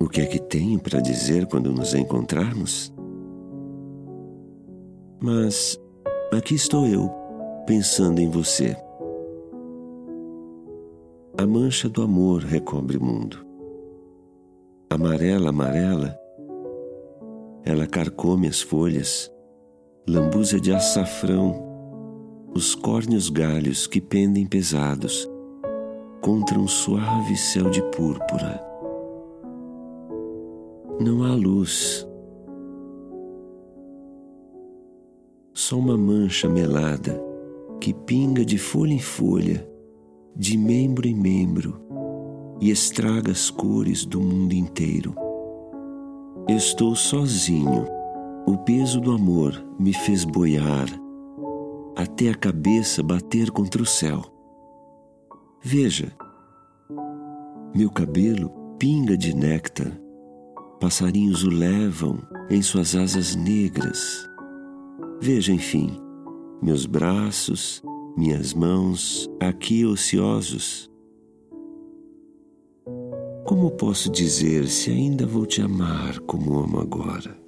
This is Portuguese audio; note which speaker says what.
Speaker 1: O que é que tenho para dizer quando nos encontrarmos? Mas aqui estou eu, pensando em você. A mancha do amor recobre o mundo. Amarela, amarela, ela carcome as folhas, lambuza de açafrão os córneos galhos que pendem pesados contra um suave céu de púrpura. Não há luz, só uma mancha melada que pinga de folha em folha, de membro em membro e estraga as cores do mundo inteiro. Estou sozinho. O peso do amor me fez boiar até a cabeça bater contra o céu. Veja, meu cabelo pinga de néctar, passarinhos o levam em suas asas negras. Veja, enfim, meus braços, minhas mãos aqui ociosos. Como posso dizer se ainda vou te amar como amo agora?